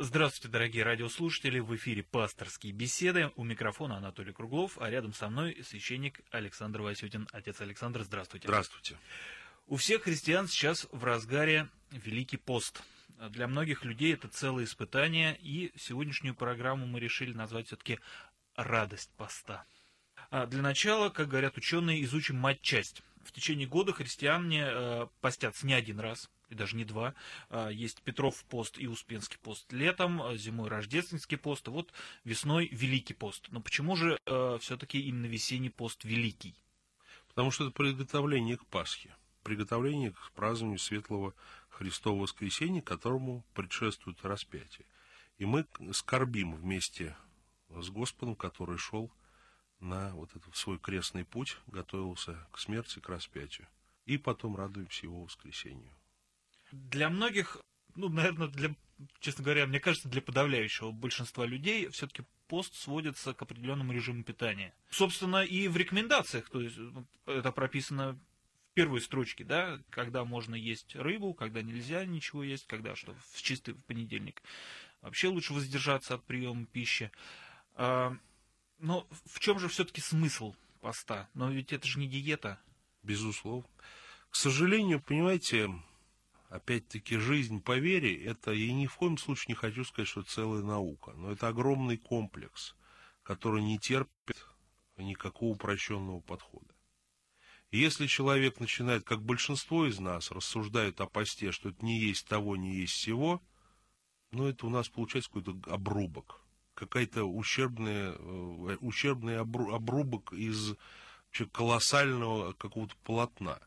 Здравствуйте, дорогие радиослушатели. В эфире «Пасторские беседы». У микрофона Анатолий Круглов, а рядом со мной священник Александр Васютин. Отец Александр, здравствуйте. Здравствуйте. У всех христиан сейчас в разгаре Великий пост. Для многих людей это целое испытание, и сегодняшнюю программу мы решили назвать все-таки «Радость поста». А для начала, как говорят ученые, изучим мать-часть. В течение года христиане э, постятся не один раз, и даже не два. А, есть Петров пост и Успенский пост летом, а, зимой Рождественский пост, и вот весной Великий пост. Но почему же э, все-таки именно весенний пост Великий? Потому что это приготовление к Пасхе, приготовление к празднованию Светлого Христового воскресения, которому предшествует распятие. И мы скорбим вместе с Господом, который шел на вот этот свой крестный путь, готовился к смерти, к распятию. И потом радуемся его воскресению. Для многих, ну, наверное, для, честно говоря, мне кажется, для подавляющего большинства людей все-таки пост сводится к определенному режиму питания. Собственно, и в рекомендациях, то есть это прописано в первой строчке, да, когда можно есть рыбу, когда нельзя ничего есть, когда что, в чистый понедельник. Вообще лучше воздержаться от приема пищи. А, но в чем же все-таки смысл поста? Но ведь это же не диета. Безусловно. К сожалению, понимаете, опять-таки, жизнь по вере, это я ни в коем случае не хочу сказать, что целая наука, но это огромный комплекс, который не терпит никакого упрощенного подхода. И если человек начинает, как большинство из нас, рассуждает о посте, что это не есть того, не есть всего, ну, это у нас получается какой-то обрубок, какая-то ущербная, э, ущербный обрубок из колоссального какого-то полотна.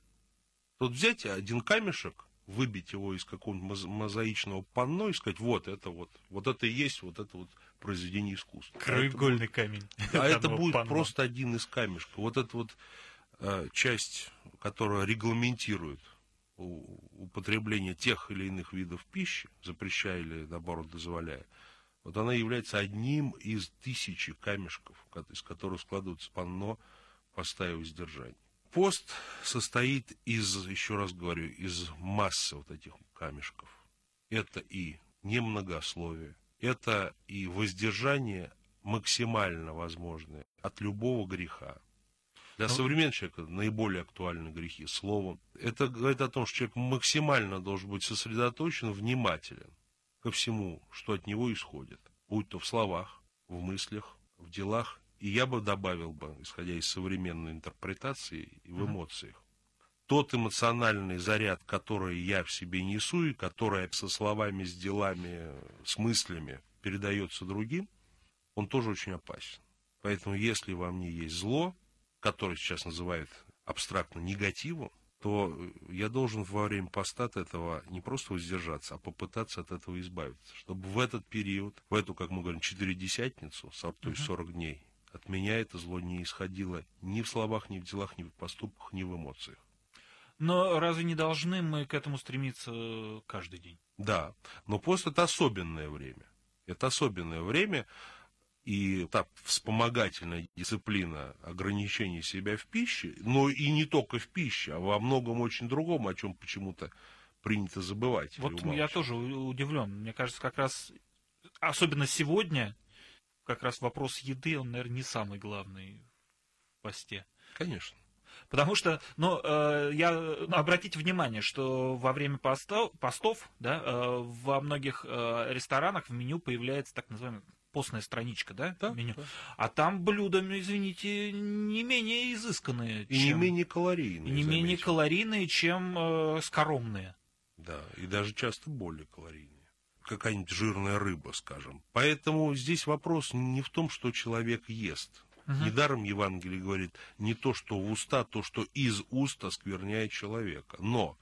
Тут взять один камешек, выбить его из какого-нибудь мозаичного панно и сказать, вот это вот, вот это и есть вот это вот произведение искусства. Краеугольный камень. А это будет панно. просто один из камешков. Вот эта вот э, часть, которая регламентирует употребление тех или иных видов пищи, запрещая или, наоборот, дозволяя, вот она является одним из тысячи камешков, из которых складывается панно поста и воздержания. Пост состоит из, еще раз говорю, из массы вот этих камешков. Это и немногословие, это и воздержание максимально возможное от любого греха. Для ну, современного человека наиболее актуальны грехи словом. Это говорит о том, что человек максимально должен быть сосредоточен, внимателен ко всему, что от него исходит, будь то в словах, в мыслях, в делах и я бы добавил бы, исходя из современной интерпретации в эмоциях, тот эмоциональный заряд, который я в себе несу, и который со словами, с делами, с мыслями передается другим, он тоже очень опасен. Поэтому если во мне есть зло, которое сейчас называют абстрактно негативом, то я должен во время поста от этого не просто воздержаться, а попытаться от этого избавиться, чтобы в этот период, в эту, как мы говорим, четыредесятницу, то есть 40 дней, от меня это зло не исходило ни в словах, ни в делах, ни в поступках, ни в эмоциях. Но разве не должны мы к этому стремиться каждый день? Да, но пост это особенное время. Это особенное время, и та вспомогательная дисциплина ограничения себя в пище, но и не только в пище, а во многом очень другом, о чем почему-то принято забывать. Вот я тоже удивлен. Мне кажется, как раз, особенно сегодня, как раз вопрос еды, он, наверное, не самый главный в посте. Конечно. Потому что, ну, э, я, ну, обратите внимание, что во время постов, постов да, э, во многих э, ресторанах в меню появляется так называемая постная страничка, да, да меню. Да. А там блюда, извините, не менее изысканные. И чем, не менее калорийные. И не заметил. менее калорийные, чем э, скоромные. Да, и даже часто более калорийные какая-нибудь жирная рыба, скажем. Поэтому здесь вопрос не в том, что человек ест. Угу. Недаром Евангелие говорит не то, что в уста, то, что из уст оскверняет человека. Но,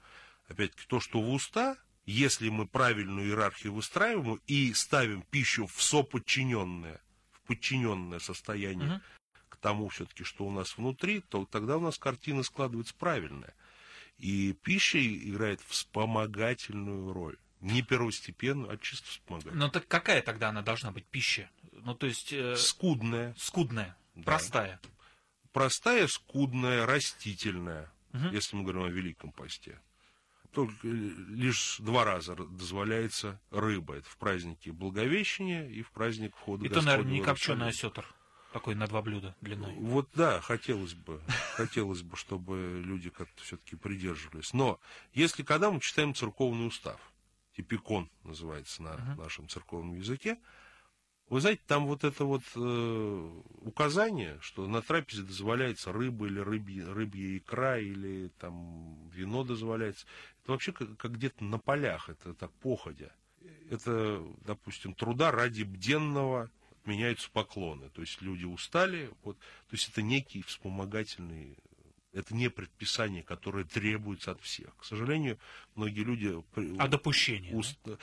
опять-таки, то, что в уста, если мы правильную иерархию выстраиваем и ставим пищу в соподчиненное, в подчиненное состояние угу. к тому все-таки, что у нас внутри, то тогда у нас картина складывается правильная. И пища играет вспомогательную роль не первостепенную, а чисто вспомогательную. Ну так какая тогда она должна быть пища? Ну то есть... Э, скудная. Скудная, да. простая. Простая, скудная, растительная, угу. если мы говорим о Великом посте. только лишь два раза дозволяется рыба. Это в празднике Благовещения и в праздник входа И то, наверное, не копченый осетр. Такой на два блюда длиной. Вот да, хотелось бы, хотелось бы, чтобы люди как-то все-таки придерживались. Но если когда мы читаем церковный устав, типикон называется на uh-huh. нашем церковном языке, вы знаете, там вот это вот э, указание, что на трапезе дозволяется рыба или рыбья, рыбья икра, или там вино дозволяется. Это вообще как, как где-то на полях, это так походя. Это, допустим, труда ради бденного меняются поклоны. То есть люди устали, вот, то есть это некий вспомогательный, это не предписание, которое требуется от всех. К сожалению, многие люди... А допущение? Уст... Да?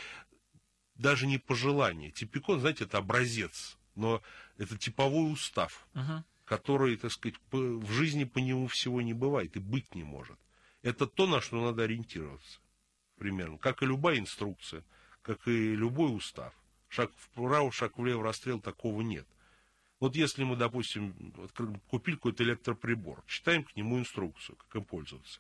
Даже не пожелание. Типикон, знаете, это образец, но это типовой устав, uh который, так сказать, в жизни по нему всего не бывает и быть не может. Это то, на что надо ориентироваться. Примерно. Как и любая инструкция, как и любой устав шаг вправо, шаг влево, расстрел, такого нет. Вот если мы, допустим, купили какой-то электроприбор, читаем к нему инструкцию, как им пользоваться.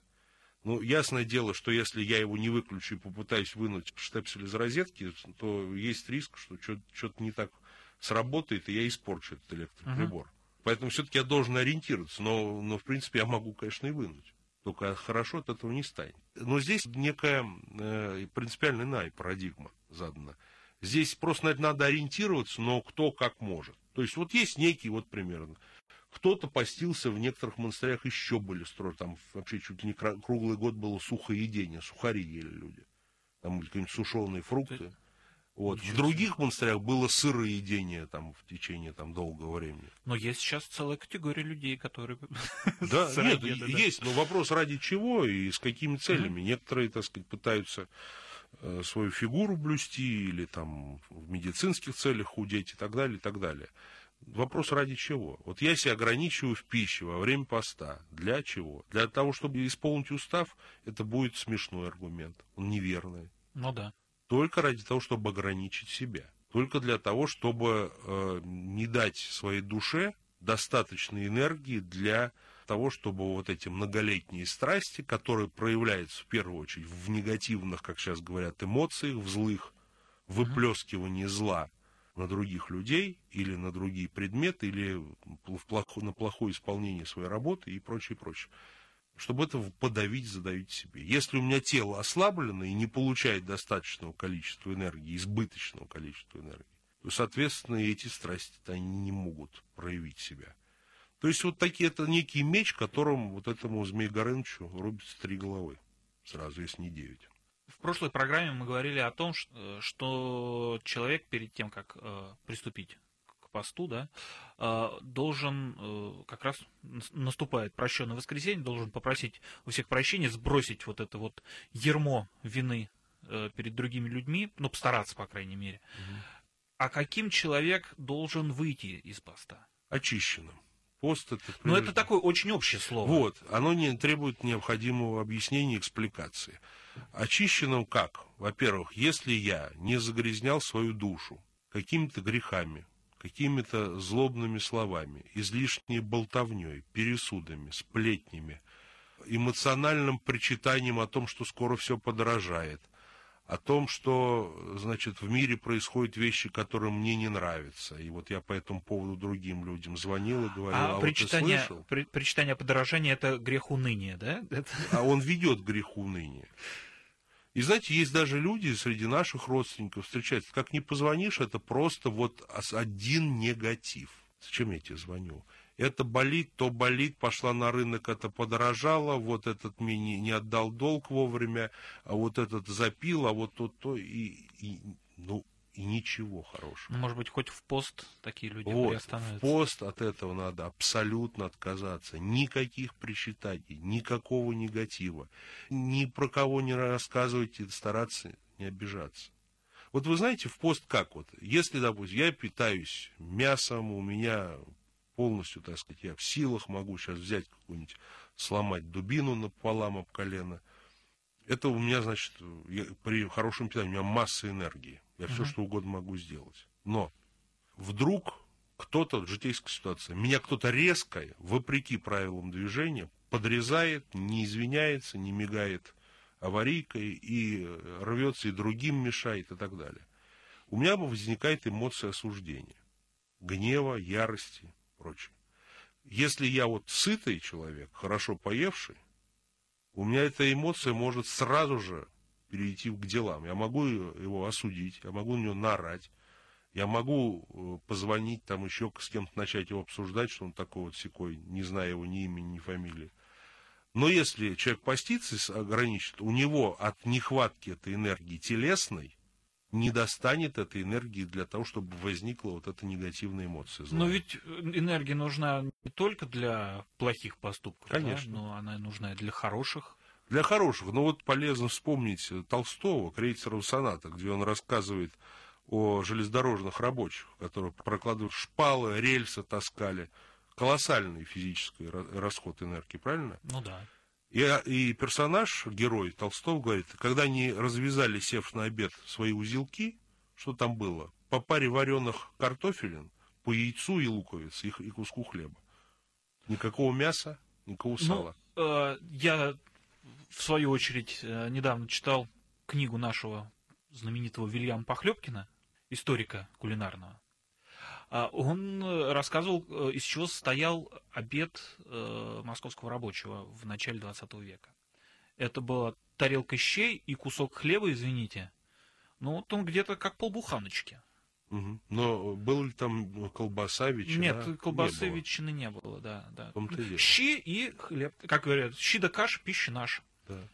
Ну, ясное дело, что если я его не выключу и попытаюсь вынуть штепсель из розетки, то есть риск, что что-то не так сработает, и я испорчу этот электроприбор. Uh-huh. Поэтому все-таки я должен ориентироваться, но, но в принципе я могу, конечно, и вынуть. Только хорошо от этого не станет. Но здесь некая э, принципиально иная парадигма задана. Здесь просто надо ориентироваться, но кто как может. То есть вот есть некий вот примерно. Кто-то постился в некоторых монастырях еще были строго. Там вообще чуть ли не круглый год было сухоедение, сухари ели люди. Там были какие-нибудь сушеные фрукты. Вот. В других монастырях было сыроедение там, в течение там, долгого времени. Но есть сейчас целая категория людей, которые... Да, нет, есть, но вопрос ради чего и с какими целями. Некоторые, так сказать, пытаются свою фигуру блюсти или там в медицинских целях худеть и так далее, и так далее. Вопрос ради чего? Вот я себя ограничиваю в пище во время поста. Для чего? Для того, чтобы исполнить устав, это будет смешной аргумент. Он неверный. Ну да. Только ради того, чтобы ограничить себя. Только для того, чтобы э, не дать своей душе достаточной энергии для того, чтобы вот эти многолетние страсти, которые проявляются в первую очередь в негативных, как сейчас говорят, эмоциях, в злых, выплескивании зла на других людей или на другие предметы, или в плохо, на плохое исполнение своей работы и прочее, прочее. Чтобы это подавить, задавить себе. Если у меня тело ослаблено и не получает достаточного количества энергии, избыточного количества энергии, то, соответственно, эти страсти они не могут проявить себя. То есть вот такие, это некий меч, которым вот этому Змею Горынычу рубится три головы. Сразу, если не девять. В прошлой программе мы говорили о том, что человек перед тем, как э, приступить к посту, да, э, должен, э, как раз наступает прощенное воскресенье, должен попросить у всех прощения, сбросить вот это вот ермо вины перед другими людьми, ну, постараться, по крайней мере. Угу. А каким человек должен выйти из поста? Очищенным. Пост это... Но ну, это такое очень общее слово. Вот, оно не требует необходимого объяснения, экспликации. Очищенным как? Во-первых, если я не загрязнял свою душу какими-то грехами, какими-то злобными словами, излишней болтовней, пересудами, сплетнями, эмоциональным причитанием о том, что скоро все подорожает – о том, что, значит, в мире происходят вещи, которые мне не нравятся. И вот я по этому поводу другим людям звонил и говорил, а, а причитание, вот ты слышал? При, причитание подорожания – это грех уныния, да? А он ведет к греху уныния. И знаете, есть даже люди среди наших родственников встречаются, как не позвонишь, это просто вот один негатив. Зачем я тебе звоню? Это болит, то болит, пошла на рынок, это подорожало, вот этот мне не, не отдал долг вовремя, а вот этот запил, а вот то, то, и, и ну, и ничего хорошего. Ну, может быть, хоть в пост такие люди вот, приостановятся. В пост от этого надо абсолютно отказаться. Никаких причитаний, никакого негатива. Ни про кого не рассказывайте, стараться не обижаться. Вот вы знаете, в пост как вот? Если, допустим, я питаюсь мясом, у меня полностью, так сказать, я в силах могу сейчас взять какую-нибудь, сломать дубину напополам об колено. Это у меня, значит, я, при хорошем питании, у меня масса энергии. Я uh-huh. все, что угодно могу сделать. Но вдруг кто-то, житейская ситуация, меня кто-то резко, вопреки правилам движения, подрезает, не извиняется, не мигает аварийкой, и рвется, и другим мешает, и так далее. У меня возникает эмоция осуждения, гнева, ярости, прочее. Если я вот сытый человек, хорошо поевший, у меня эта эмоция может сразу же перейти к делам. Я могу его осудить, я могу на него нарать, я могу э, позвонить там еще с кем-то начать его обсуждать, что он такой вот секой, не зная его ни имени, ни фамилии. Но если человек постится ограничит, у него от нехватки этой энергии телесной не достанет этой энергии для того, чтобы возникла вот эта негативная эмоция. Злая. Но ведь энергия нужна не только для плохих поступков, Конечно. Да? но она нужна и для хороших. Для хороших. Ну вот полезно вспомнить Толстого, крейцерова соната, где он рассказывает о железнодорожных рабочих, которые прокладывают шпалы, рельсы таскали. Колоссальный физический расход энергии, правильно? Ну да. И, и персонаж, герой Толстого, говорит, когда они развязали, сев на обед, свои узелки, что там было? По паре вареных картофелин, по яйцу и луковиц, и, и куску хлеба. Никакого мяса, никакого ну, сала. Ну, э, я, в свою очередь, э, недавно читал книгу нашего знаменитого Вильяма Похлебкина историка кулинарного, а он э, рассказывал, э, из чего состоял обед э, московского рабочего в начале 20 века. Это была тарелка щей и кусок хлеба, извините. Ну, вот он где-то как полбуханочки. Угу. Но был ли там колбаса, ветчина? Нет, колбасы, не ветчины не было, да. да. Щи и хлеб. Как говорят, щи да каша, пища наша. Да.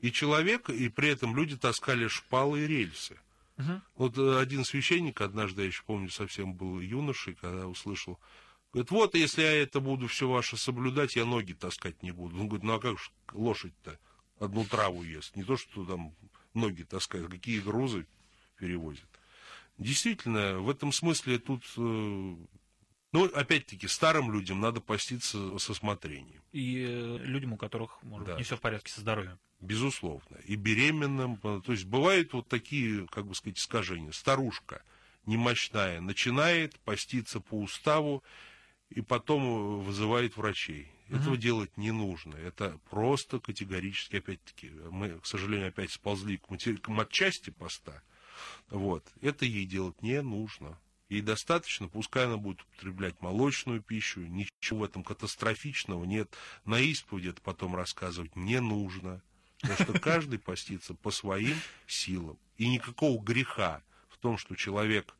И человек, и при этом люди таскали шпалы и рельсы. Угу. Вот э, один священник однажды, я еще помню, совсем был юношей, когда услышал, говорит, вот если я это буду все ваше соблюдать, я ноги таскать не буду. Он говорит, ну а как же лошадь-то одну траву ест, не то, что там ноги таскают, какие грузы перевозят. Действительно, в этом смысле тут э, ну, опять-таки, старым людям надо поститься со смотрением. И э, людям, у которых, может да. не все в порядке со здоровьем. Безусловно. И беременным. То есть бывают вот такие, как бы сказать, искажения. Старушка немощная начинает поститься по уставу и потом вызывает врачей. Угу. Этого делать не нужно. Это просто категорически, опять-таки, мы, к сожалению, опять сползли к, матери... к матчасти поста. Вот. Это ей делать не нужно. Ей достаточно, пускай она будет употреблять молочную пищу, ничего в этом катастрофичного нет. На исповеди это потом рассказывать не нужно. Потому что каждый постится по своим силам. И никакого греха в том, что человек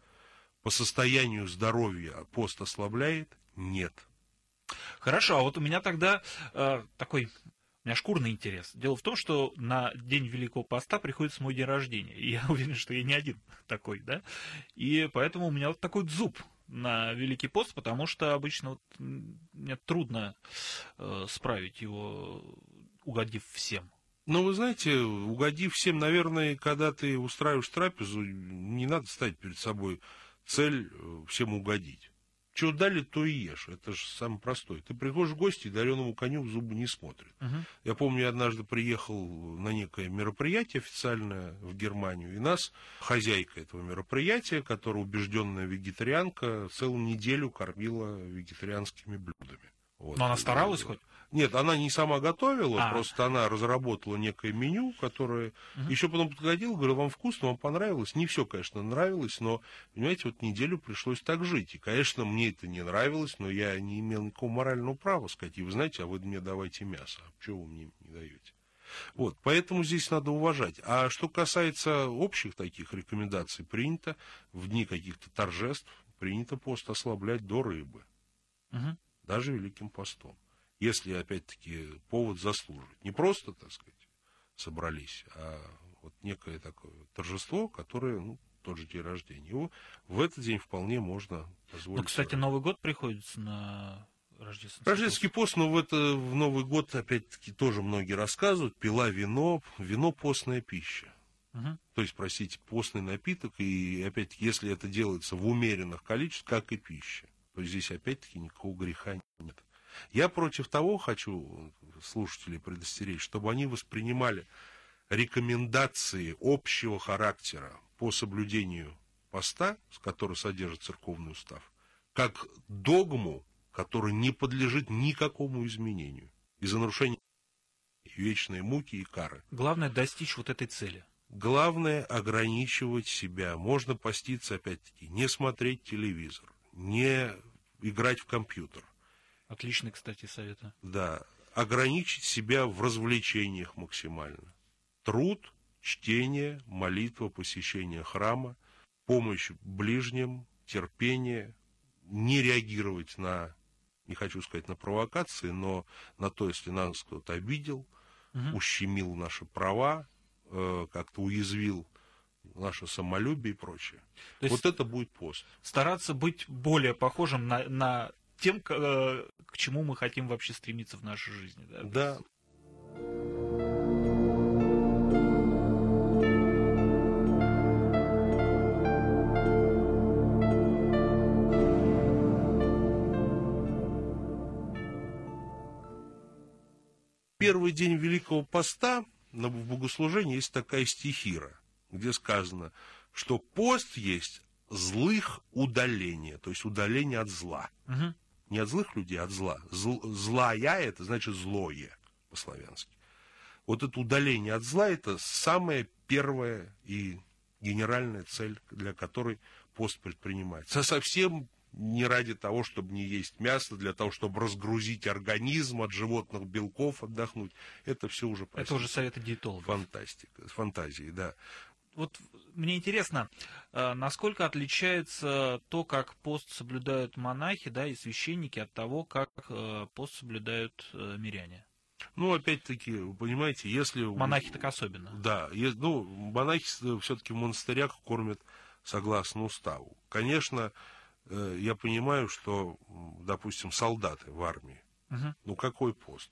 по состоянию здоровья пост ослабляет, нет. Хорошо, а вот у меня тогда э, такой у меня шкурный интерес. Дело в том, что на день Великого Поста приходится мой день рождения. И я уверен, что я не один такой, да. И поэтому у меня вот такой зуб на Великий пост, потому что обычно вот мне трудно э, справить его, угодив всем. Ну, вы знаете, угодив всем, наверное, когда ты устраиваешь трапезу, не надо ставить перед собой цель э, всем угодить. Что дали, то и ешь. Это же самое простое. Ты приходишь в гости, дареному коню в зубы не смотрят. Uh-huh. Я помню, я однажды приехал на некое мероприятие официальное в Германию, и нас хозяйка этого мероприятия, которая убежденная вегетарианка, целую неделю кормила вегетарианскими блюдами. Вот. Но она старалась хоть? Нет, она не сама готовила, а. просто она разработала некое меню, которое угу. еще потом подходил, говорил, вам вкусно, вам понравилось. Не все, конечно, нравилось, но, понимаете, вот неделю пришлось так жить. И, конечно, мне это не нравилось, но я не имел никакого морального права сказать, и вы знаете, а вы мне давайте мясо, а чего вы мне не даете? Вот, поэтому здесь надо уважать. А что касается общих таких рекомендаций, принято в дни каких-то торжеств, принято пост ослаблять до рыбы. Угу. Даже Великим постом если, опять-таки, повод заслуживает. Не просто, так сказать, собрались, а вот некое такое торжество, которое, ну, тот же день рождения. Его в этот день вполне можно позволить. Ну, кстати, Новый год приходится на Рождественский, Рождественский пост, но в, это, в Новый год, опять-таки, тоже многие рассказывают, пила вино, вино постная пища. Угу. То есть, простите, постный напиток, и опять-таки, если это делается в умеренных количествах, как и пища, то здесь опять-таки никакого греха нет. Я против того хочу слушателей предостеречь, чтобы они воспринимали рекомендации общего характера по соблюдению поста, который содержит церковный устав, как догму, которая не подлежит никакому изменению из-за нарушения. вечные муки и кары. Главное достичь вот этой цели. Главное ограничивать себя. Можно поститься, опять-таки, не смотреть телевизор, не играть в компьютер. Отличный, кстати, совет. Да. Ограничить себя в развлечениях максимально. Труд, чтение, молитва, посещение храма, помощь ближним, терпение, не реагировать на, не хочу сказать на провокации, но на то, если нас кто-то обидел, угу. ущемил наши права, э, как-то уязвил наше самолюбие и прочее. То вот это будет пост. Стараться быть более похожим на, на тем, к, э, к чему мы хотим вообще стремиться в нашей жизни. Да. да. первый день Великого Поста в богослужении есть такая стихира, где сказано, что пост есть злых удаление, то есть удаление от зла. Угу. Не от злых людей, а от зла. Зл, злая это значит злое по-славянски. Вот это удаление от зла это самая первая и генеральная цель, для которой пост предпринимается. Совсем не ради того, чтобы не есть мясо, для того, чтобы разгрузить организм от животных белков, отдохнуть. Это все уже... Простите, Это уже советы диетологов. Фантастика, фантазии, да. Вот мне интересно, а, насколько отличается то, как пост соблюдают монахи да, и священники от того, как э, пост соблюдают э, миряне? Ну, опять-таки, вы понимаете, если... Монахи так особенно. Да, ну, монахи все-таки в монастырях кормят согласно уставу. Конечно, Э, я понимаю, что, допустим, солдаты в армии, угу. ну какой пост?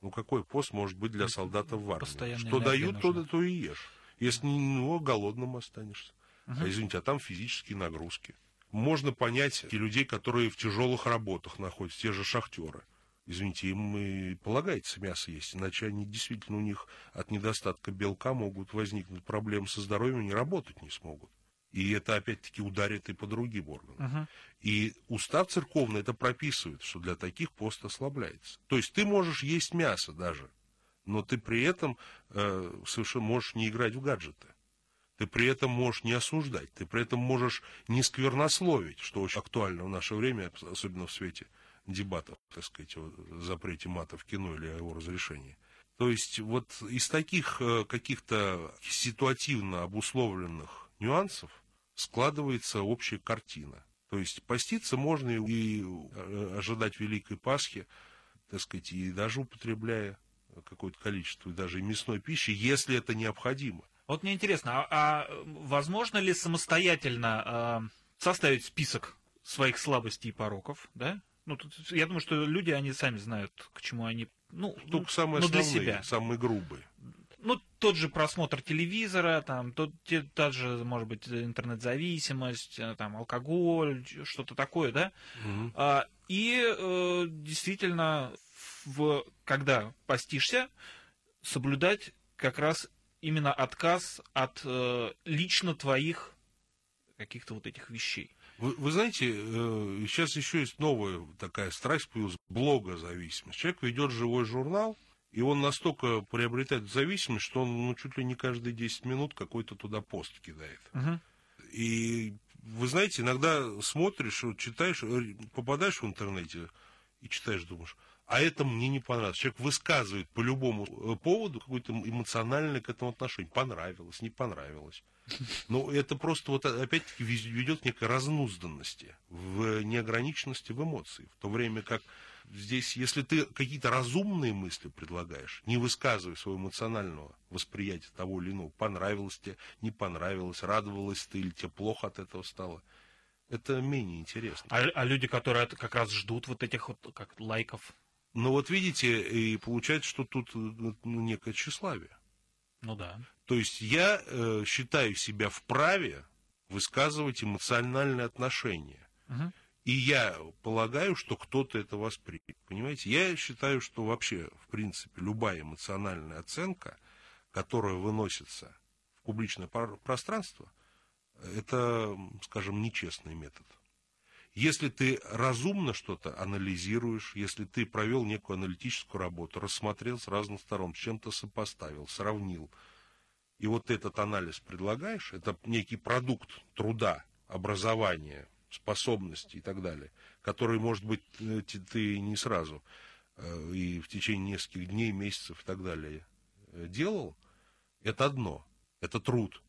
Ну какой пост может быть для солдата в армии? Постоянная что дают, то, то и ешь. Если не, ну, голодным останешься. Угу. А извините, а там физические нагрузки. Можно понять и людей, которые в тяжелых работах находятся, те же шахтеры. Извините, им и полагается мясо есть, иначе они действительно у них от недостатка белка могут возникнуть проблемы со здоровьем, они работать не смогут. И это опять-таки ударит и по другим органам. Uh-huh. И устав церковный это прописывает, что для таких пост ослабляется. То есть ты можешь есть мясо даже, но ты при этом э, совершенно можешь не играть в гаджеты. Ты при этом можешь не осуждать, ты при этом можешь не сквернословить, что очень актуально в наше время, особенно в свете дебатов, так сказать, о запрете мата в кино или о его разрешении. То есть вот из таких э, каких-то ситуативно обусловленных нюансов складывается общая картина. То есть поститься можно и э, ожидать Великой Пасхи, так сказать, и даже употребляя какое-то количество, даже и мясной пищи, если это необходимо. Вот мне интересно, а, а возможно ли самостоятельно а, составить список своих слабостей и пороков, да? Ну, тут, я думаю, что люди, они сами знают, к чему они, ну, Только самые ну, для себя. самые грубые ну, тот же просмотр телевизора, там, тот, те, та же, может быть, интернет-зависимость, э, там, алкоголь, что-то такое, да? Угу. А, и э, действительно, в, когда постишься, соблюдать как раз именно отказ от э, лично твоих каких-то вот этих вещей. Вы, вы знаете, э, сейчас еще есть новая такая страсть появилась, блогозависимость. Человек ведет живой журнал, и он настолько приобретает зависимость, что он ну, чуть ли не каждые 10 минут какой-то туда пост кидает. Угу. И вы знаете, иногда смотришь, читаешь, э, попадаешь в интернете и читаешь, думаешь, а это мне не понравилось. Человек высказывает по любому э, поводу какое-то эмоциональное к этому отношение. Понравилось, не понравилось. Но это просто вот опять-таки ведет к некой разнузданности, в неограниченности в эмоции. В то время как здесь, если ты какие-то разумные мысли предлагаешь, не высказывай своего эмоционального восприятия того или иного, понравилось тебе, не понравилось, радовалась ты или тебе плохо от этого стало, это менее интересно. А, а люди, которые как раз ждут вот этих вот как лайков? Ну вот видите, и получается, что тут ну, некое тщеславие. Ну да. То есть я э, считаю себя вправе высказывать эмоциональные отношения. Угу. И я полагаю, что кто-то это воспримет. Понимаете? Я считаю, что вообще, в принципе, любая эмоциональная оценка, которая выносится в публичное пространство, это, скажем, нечестный метод. Если ты разумно что-то анализируешь, если ты провел некую аналитическую работу, рассмотрел с разных сторон, с чем-то сопоставил, сравнил, и вот этот анализ предлагаешь, это некий продукт труда, образования, способностей и так далее, который, может быть, э, ты не сразу э, и в течение нескольких дней, месяцев и так далее э, делал, это одно, это труд.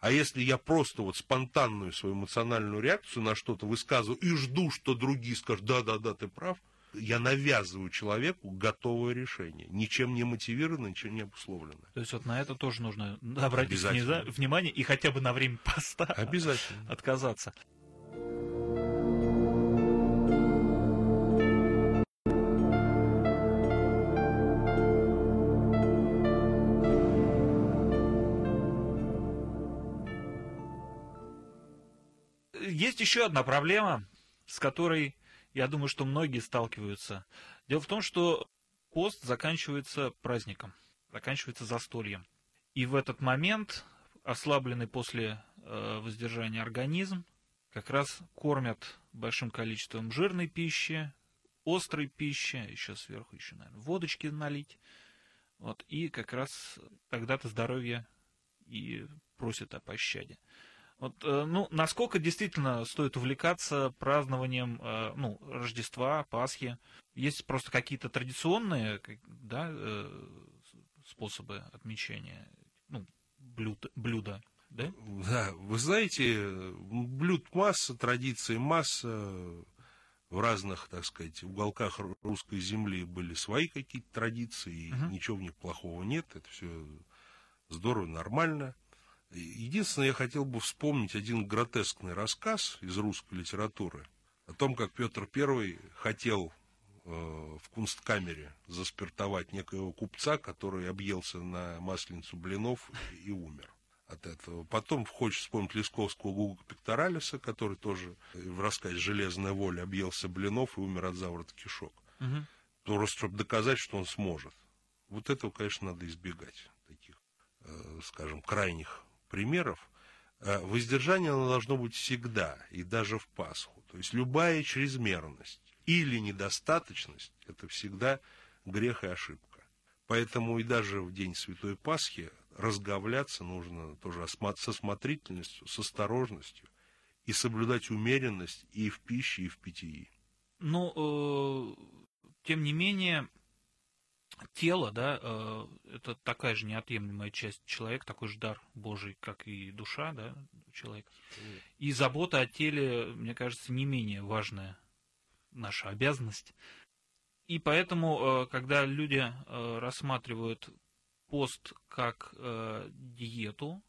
А если я просто вот спонтанную свою эмоциональную реакцию на что-то высказываю и жду, что другие скажут, да-да-да, ты прав, я навязываю человеку готовое решение, ничем не мотивированное, ничем не обусловленное. То есть вот на это тоже нужно обратить внимание и хотя бы на время поста Обязательно. отказаться. Еще одна проблема, с которой, я думаю, что многие сталкиваются. Дело в том, что пост заканчивается праздником, заканчивается застольем. И в этот момент ослабленный после э, воздержания организм как раз кормят большим количеством жирной пищи, острой пищи, еще сверху еще, наверное, водочки налить. Вот, и как раз тогда-то здоровье и просит о пощаде. Вот, э, ну, насколько действительно стоит увлекаться празднованием э, ну, Рождества, Пасхи? Есть просто какие-то традиционные да, э, способы отмечания, ну, блюд, блюда, да? Да, вы знаете, блюд масса, традиций масса, в разных, так сказать, уголках русской земли были свои какие-то традиции, uh-huh. ничего в них плохого нет, это все здорово, нормально. Единственное, я хотел бы вспомнить один гротескный рассказ из русской литературы о том, как Петр I хотел э, в кунсткамере заспиртовать некоего купца, который объелся на масленицу блинов и умер от этого. Потом хочешь вспомнить Лесковского Гуга Пекторалиса, который тоже в рассказе «Железная воля» объелся блинов и умер от заворота кишок. Угу. Просто чтобы доказать, что он сможет. Вот этого, конечно, надо избегать, таких, э, скажем, крайних примеров, э, воздержание должно быть всегда, и даже в Пасху. То есть любая чрезмерность или недостаточность – это всегда грех и ошибка. Поэтому и даже в день Святой Пасхи разговляться нужно тоже со смотрительностью, с осторожностью и соблюдать умеренность и в пище, и в питье. Ну, э, тем не менее, тело, да, э, это такая же неотъемлемая часть человека, такой же дар Божий, как и душа, да, человека. И забота о теле, мне кажется, не менее важная наша обязанность. И поэтому, э, когда люди э, рассматривают пост как диету,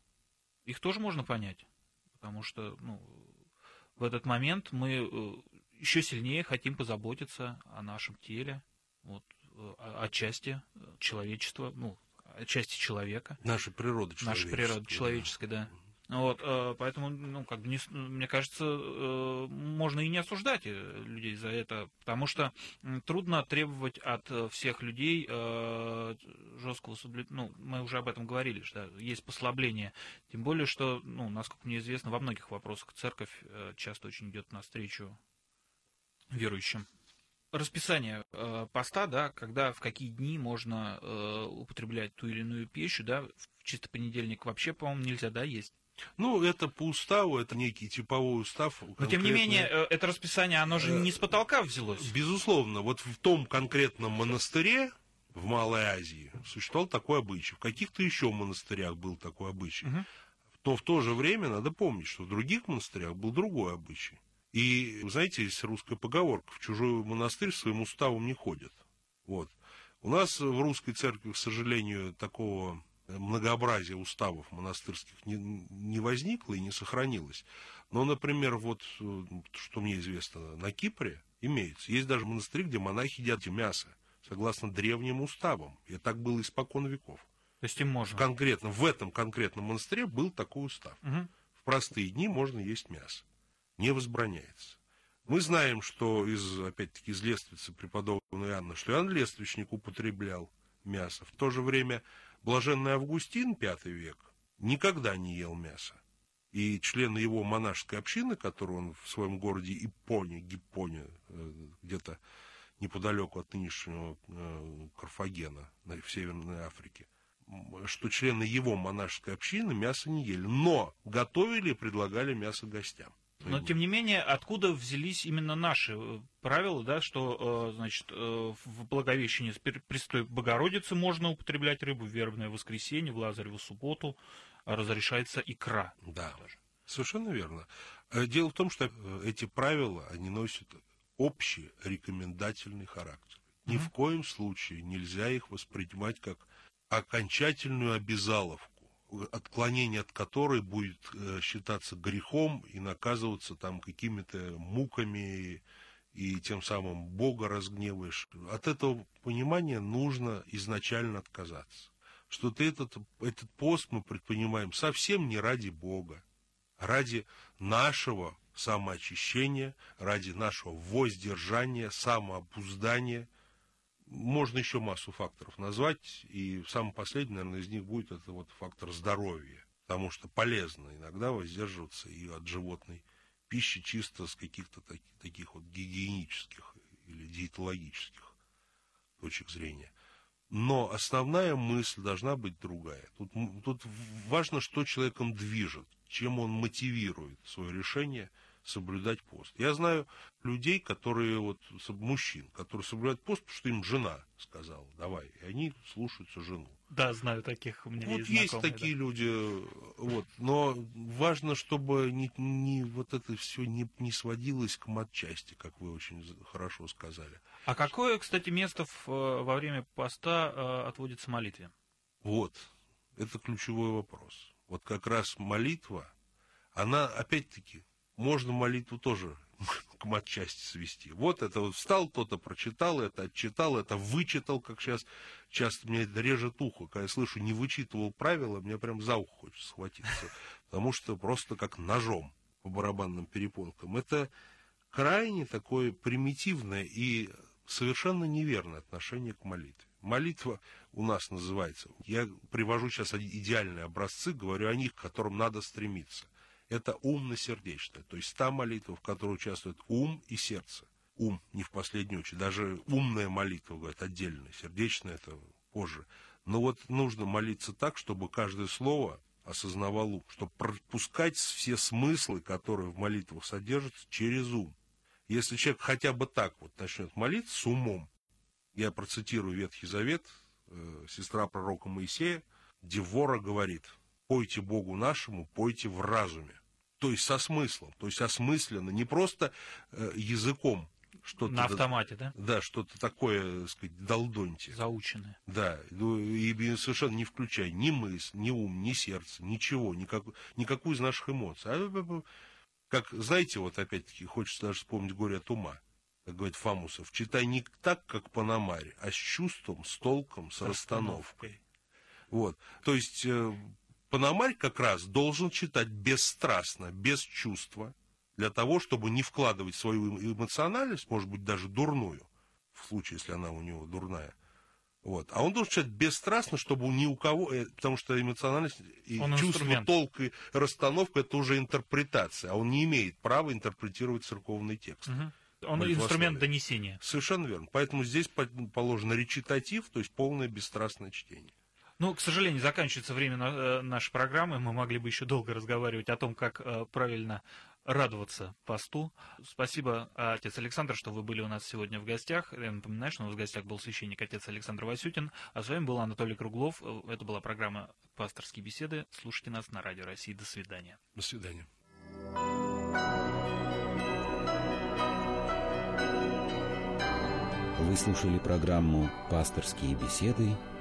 их тоже можно понять. Потому что ну, в этот момент мы еще сильнее хотим позаботиться о нашем теле. Вот, отчасти человечества, ну, отчасти человека. Наша природа человеческая. Наша природа человеческая, да. да. Вот, э, поэтому, ну, как бы, не, мне кажется, э, можно и не осуждать э, людей за это, потому что трудно требовать от всех людей жесткого соблюдения. Ну, мы уже об этом говорили, что есть послабление. Тем более, что, ну, насколько мне известно, во многих вопросах церковь часто очень идет навстречу верующим расписание э, поста, да, когда в какие дни можно э, употреблять ту или иную пищу, да, в чисто понедельник вообще, по-моему, нельзя, да, есть. Ну, это по уставу, это некий типовой устав. Но, тем не менее, э, это расписание, оно же не с потолка взялось. Безусловно, вот в том конкретном монастыре, в Малой Азии, существовал такой обычай. В каких-то еще монастырях был такой обычай. Угу. Но в то же время надо помнить, что в других монастырях был другой обычай. И, знаете, есть русская поговорка, в чужой монастырь своим уставом не ходят. Вот. У нас в русской церкви, к сожалению, такого многообразия уставов монастырских не, не возникло и не сохранилось. Но, например, вот, что мне известно, на Кипре имеется. Есть даже монастырь, где монахи едят мясо, согласно древним уставам. И так было испокон веков. То есть им можно? Конкретно, в этом конкретном монастыре был такой устав. Угу. В простые дни можно есть мясо не возбраняется. Мы знаем, что из, опять-таки, из лествицы преподобного Иоанна, что Иоанн Лествичник употреблял мясо. В то же время блаженный Августин, пятый век, никогда не ел мясо. И члены его монашеской общины, которую он в своем городе Ипоне, Гиппоне, э, где-то неподалеку от нынешнего э, Карфагена в Северной Африке, что члены его монашеской общины мясо не ели, но готовили и предлагали мясо гостям. Но, тем не менее, откуда взялись именно наши э, правила, да, что, значит, в Благовещении Престой Богородицы можно употреблять рыбу, в вербное воскресенье, в Лазареву субботу, разрешается икра. Да, даже. совершенно верно. Э, дело в том, что э, эти правила, они носят общий рекомендательный характер. Ни mm-hmm. в коем случае нельзя их воспринимать как окончательную обязаловку, отклонение от которой будет э, считаться грехом и наказываться там какими-то муками и тем самым Бога разгневаешь. От этого понимания нужно изначально отказаться что ты этот, этот пост мы предпринимаем совсем не ради Бога, ради нашего самоочищения, ради нашего воздержания, самоопуздания. Можно еще массу факторов назвать, и самый последний, наверное, из них будет это вот фактор здоровья, потому что полезно иногда воздерживаться и от животной пищи чисто с каких-то таких, таких вот гигиенических или диетологических точек зрения. Но основная мысль должна быть другая. Тут, тут важно, что человеком движет, чем он мотивирует свое решение соблюдать пост. Я знаю людей, которые, вот, мужчин, которые соблюдают пост, потому что им жена сказала, давай, и они слушаются жену. Да, знаю таких, у меня вот есть есть такие да. люди, вот, но важно, чтобы не, не вот это все не, не сводилось к матчасти, как вы очень хорошо сказали. А какое, кстати, место в, э, во время поста э, отводится молитве? Вот, это ключевой вопрос. Вот как раз молитва, она, опять-таки, можно молитву тоже к матчасти свести. Вот это вот встал, кто-то прочитал, это отчитал, это вычитал, как сейчас часто мне режет ухо. Когда я слышу, не вычитывал правила, мне прям за ухо хочется схватиться. Потому что просто как ножом по барабанным перепонкам. Это крайне такое примитивное и совершенно неверное отношение к молитве. Молитва у нас называется, я привожу сейчас идеальные образцы, говорю о них, к которым надо стремиться – это умно-сердечное, то есть та молитва, в которой участвует ум и сердце. Ум не в последнюю очередь, даже умная молитва, говорят, отдельная, сердечная это позже. Но вот нужно молиться так, чтобы каждое слово осознавал ум, чтобы пропускать все смыслы, которые в молитвах содержатся, через ум. Если человек хотя бы так вот начнет молиться с умом, я процитирую Ветхий Завет, э, сестра пророка Моисея, Девора говорит, пойте Богу нашему, пойте в разуме то есть со смыслом, то есть осмысленно, не просто э, языком что-то... На автомате, да? Да, что-то такое, так сказать, долдоньте. Заученное. Да, ну, и совершенно не включая ни мысль, ни ум, ни сердце, ничего, никак, никакую из наших эмоций. А, как, знаете, вот опять-таки, хочется даже вспомнить «Горе от ума», как говорит Фамусов, читай не так, как по намаре, а с чувством, с толком, с расстановкой. Вот. То есть э, Пономарь как раз должен читать бесстрастно, без чувства, для того, чтобы не вкладывать свою эмоциональность, может быть, даже дурную, в случае, если она у него дурная. Вот. А он должен читать бесстрастно, чтобы ни у кого, э, потому что эмоциональность и он чувство, инструмент. толк и расстановка это уже интерпретация, а он не имеет права интерпретировать церковный текст. Угу. Он инструмент донесения. Совершенно верно. Поэтому здесь положено речитатив, то есть полное бесстрастное чтение. Ну, к сожалению, заканчивается время э, нашей программы. Мы могли бы еще долго разговаривать о том, как э, правильно радоваться посту. Спасибо, отец Александр, что вы были у нас сегодня в гостях. Я напоминаю, что у нас в гостях был священник отец Александр Васютин, а с вами был Анатолий Круглов. Это была программа «Пасторские беседы». Слушайте нас на Радио России. До свидания. До свидания. Вы слушали программу «Пасторские беседы»